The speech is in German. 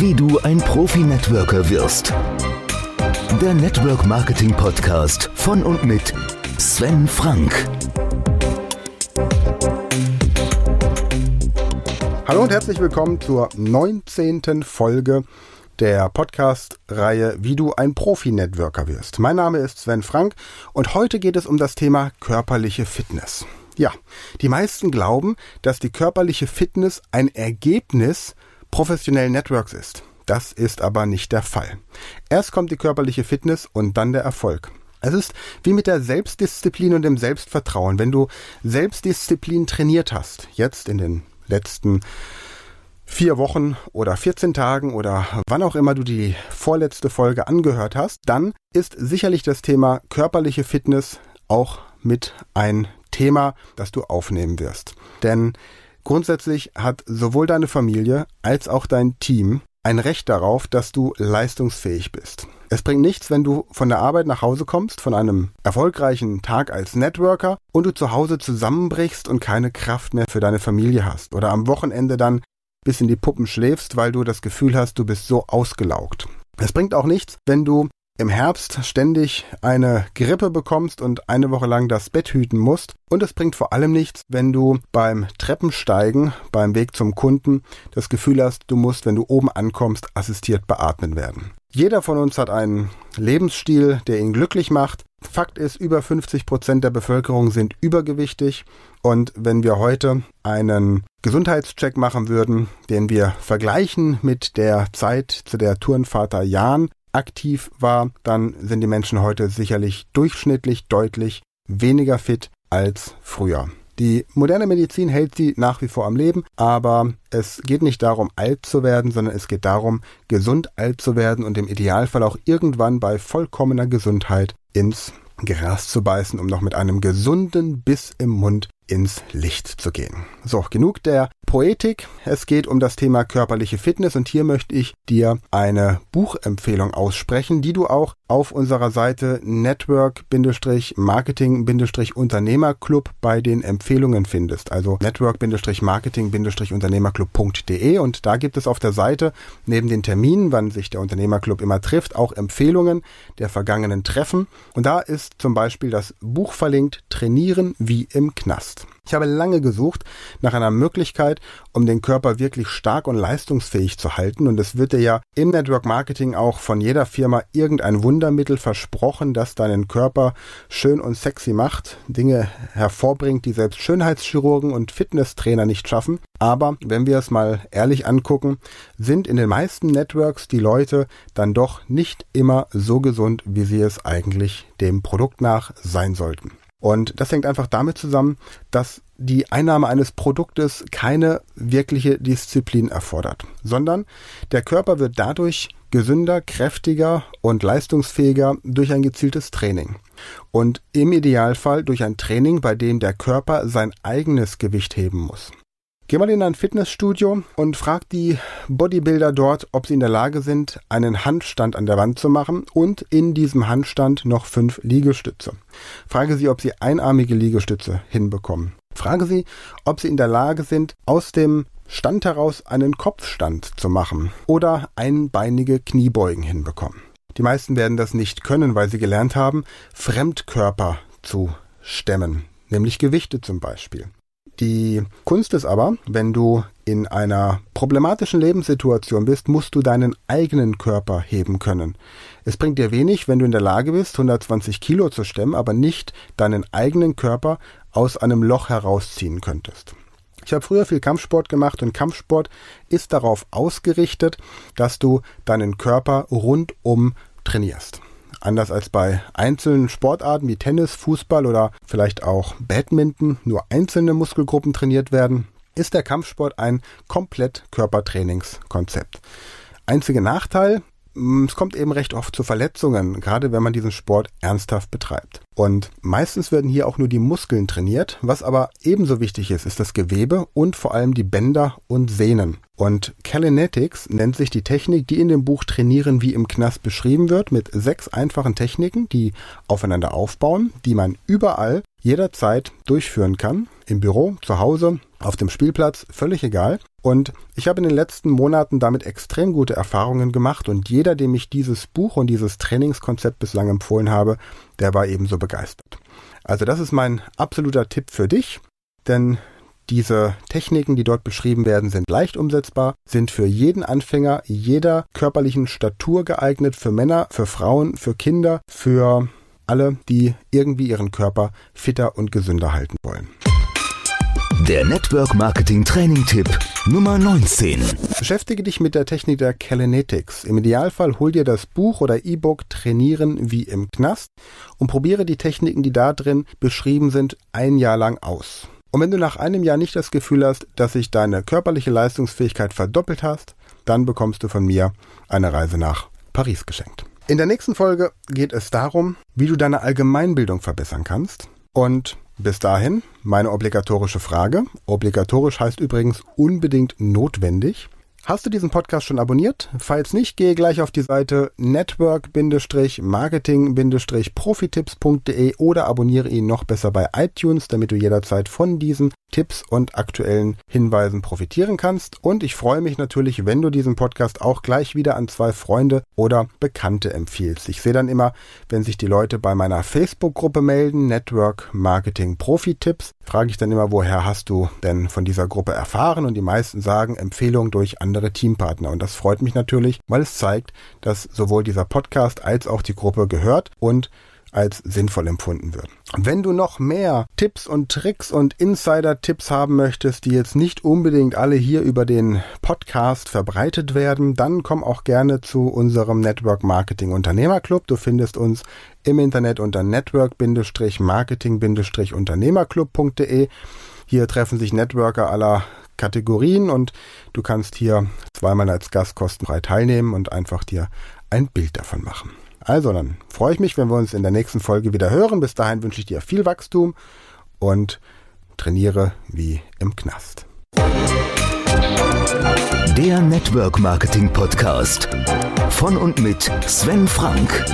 Wie du ein Profi-Networker wirst. Der Network Marketing Podcast von und mit Sven Frank. Hallo und herzlich willkommen zur 19. Folge der Podcast-Reihe Wie du ein Profi-Networker wirst. Mein Name ist Sven Frank und heute geht es um das Thema körperliche Fitness. Ja, die meisten glauben, dass die körperliche Fitness ein Ergebnis professionellen Networks ist. Das ist aber nicht der Fall. Erst kommt die körperliche Fitness und dann der Erfolg. Es ist wie mit der Selbstdisziplin und dem Selbstvertrauen. Wenn du Selbstdisziplin trainiert hast, jetzt in den letzten vier Wochen oder 14 Tagen oder wann auch immer du die vorletzte Folge angehört hast, dann ist sicherlich das Thema körperliche Fitness auch mit ein Thema, das du aufnehmen wirst. Denn grundsätzlich hat sowohl deine Familie als auch dein Team ein Recht darauf, dass du leistungsfähig bist. Es bringt nichts, wenn du von der Arbeit nach Hause kommst, von einem erfolgreichen Tag als Networker und du zu Hause zusammenbrichst und keine Kraft mehr für deine Familie hast oder am Wochenende dann bis in die Puppen schläfst, weil du das Gefühl hast, du bist so ausgelaugt. Es bringt auch nichts, wenn du im Herbst ständig eine Grippe bekommst und eine Woche lang das Bett hüten musst. Und es bringt vor allem nichts, wenn du beim Treppensteigen, beim Weg zum Kunden, das Gefühl hast, du musst, wenn du oben ankommst, assistiert beatmen werden. Jeder von uns hat einen Lebensstil, der ihn glücklich macht. Fakt ist, über 50 Prozent der Bevölkerung sind übergewichtig. Und wenn wir heute einen Gesundheitscheck machen würden, den wir vergleichen mit der Zeit, zu der Turnvater Jan aktiv war, dann sind die Menschen heute sicherlich durchschnittlich deutlich weniger fit als früher. Die moderne Medizin hält sie nach wie vor am Leben, aber es geht nicht darum, alt zu werden, sondern es geht darum, gesund alt zu werden und im Idealfall auch irgendwann bei vollkommener Gesundheit ins Gras zu beißen, um noch mit einem gesunden Biss im Mund ins Licht zu gehen. So, genug der Poetik. Es geht um das Thema körperliche Fitness und hier möchte ich dir eine Buchempfehlung aussprechen, die du auch auf unserer Seite Network-Marketing-Unternehmerclub bei den Empfehlungen findest. Also Network-Marketing-Unternehmerclub.de und da gibt es auf der Seite neben den Terminen, wann sich der Unternehmerclub immer trifft, auch Empfehlungen der vergangenen Treffen. Und da ist zum Beispiel das Buch verlinkt Trainieren wie im Knast. Ich habe lange gesucht nach einer Möglichkeit, um den Körper wirklich stark und leistungsfähig zu halten. Und es wird dir ja im Network Marketing auch von jeder Firma irgendein Wundermittel versprochen, das deinen Körper schön und sexy macht, Dinge hervorbringt, die selbst Schönheitschirurgen und Fitnesstrainer nicht schaffen. Aber wenn wir es mal ehrlich angucken, sind in den meisten Networks die Leute dann doch nicht immer so gesund, wie sie es eigentlich dem Produkt nach sein sollten. Und das hängt einfach damit zusammen, dass die Einnahme eines Produktes keine wirkliche Disziplin erfordert, sondern der Körper wird dadurch gesünder, kräftiger und leistungsfähiger durch ein gezieltes Training. Und im Idealfall durch ein Training, bei dem der Körper sein eigenes Gewicht heben muss. Geh mal in ein Fitnessstudio und frag die Bodybuilder dort, ob sie in der Lage sind, einen Handstand an der Wand zu machen und in diesem Handstand noch fünf Liegestütze. Frage sie, ob sie einarmige Liegestütze hinbekommen. Frage sie, ob sie in der Lage sind, aus dem Stand heraus einen Kopfstand zu machen oder einbeinige Kniebeugen hinbekommen. Die meisten werden das nicht können, weil sie gelernt haben, Fremdkörper zu stemmen, nämlich Gewichte zum Beispiel. Die Kunst ist aber, wenn du in einer problematischen Lebenssituation bist, musst du deinen eigenen Körper heben können. Es bringt dir wenig, wenn du in der Lage bist, 120 Kilo zu stemmen, aber nicht deinen eigenen Körper aus einem Loch herausziehen könntest. Ich habe früher viel Kampfsport gemacht und Kampfsport ist darauf ausgerichtet, dass du deinen Körper rundum trainierst. Anders als bei einzelnen Sportarten wie Tennis, Fußball oder vielleicht auch Badminton nur einzelne Muskelgruppen trainiert werden, ist der Kampfsport ein komplett Körpertrainingskonzept. Einziger Nachteil, es kommt eben recht oft zu Verletzungen, gerade wenn man diesen Sport ernsthaft betreibt. Und meistens werden hier auch nur die Muskeln trainiert. Was aber ebenso wichtig ist, ist das Gewebe und vor allem die Bänder und Sehnen. Und Kalinetics nennt sich die Technik, die in dem Buch Trainieren wie im Knast beschrieben wird, mit sechs einfachen Techniken, die aufeinander aufbauen, die man überall jederzeit durchführen kann. Im Büro, zu Hause, auf dem Spielplatz, völlig egal. Und ich habe in den letzten Monaten damit extrem gute Erfahrungen gemacht und jeder, dem ich dieses Buch und dieses Trainingskonzept bislang empfohlen habe, der war ebenso begeistert. Also das ist mein absoluter Tipp für dich, denn diese Techniken, die dort beschrieben werden, sind leicht umsetzbar, sind für jeden Anfänger jeder körperlichen Statur geeignet, für Männer, für Frauen, für Kinder, für alle, die irgendwie ihren Körper fitter und gesünder halten wollen. Der Network Marketing Training Tipp Nummer 19. Beschäftige dich mit der Technik der Kalinetics. Im Idealfall hol dir das Buch oder E-Book Trainieren wie im Knast und probiere die Techniken, die da drin beschrieben sind, ein Jahr lang aus. Und wenn du nach einem Jahr nicht das Gefühl hast, dass sich deine körperliche Leistungsfähigkeit verdoppelt hast, dann bekommst du von mir eine Reise nach Paris geschenkt. In der nächsten Folge geht es darum, wie du deine Allgemeinbildung verbessern kannst. Und bis dahin meine obligatorische Frage. Obligatorisch heißt übrigens unbedingt notwendig. Hast du diesen Podcast schon abonniert? Falls nicht, gehe gleich auf die Seite network-marketing-profitipps.de oder abonniere ihn noch besser bei iTunes, damit du jederzeit von diesen Tipps und aktuellen Hinweisen profitieren kannst. Und ich freue mich natürlich, wenn du diesen Podcast auch gleich wieder an zwei Freunde oder Bekannte empfiehlst. Ich sehe dann immer, wenn sich die Leute bei meiner Facebook-Gruppe melden, Network Marketing Profi Tipps, frage ich dann immer, woher hast du denn von dieser Gruppe erfahren? Und die meisten sagen Empfehlung durch andere Teampartner. Und das freut mich natürlich, weil es zeigt, dass sowohl dieser Podcast als auch die Gruppe gehört und als sinnvoll empfunden wird. Wenn du noch mehr Tipps und Tricks und Insider-Tipps haben möchtest, die jetzt nicht unbedingt alle hier über den Podcast verbreitet werden, dann komm auch gerne zu unserem Network Marketing Unternehmerclub. Du findest uns im Internet unter network-marketing-unternehmerclub.de. Hier treffen sich Networker aller Kategorien und du kannst hier zweimal als Gast kostenfrei teilnehmen und einfach dir ein Bild davon machen. Also dann freue ich mich, wenn wir uns in der nächsten Folge wieder hören. Bis dahin wünsche ich dir viel Wachstum und trainiere wie im Knast. Der Network Marketing Podcast von und mit Sven Frank.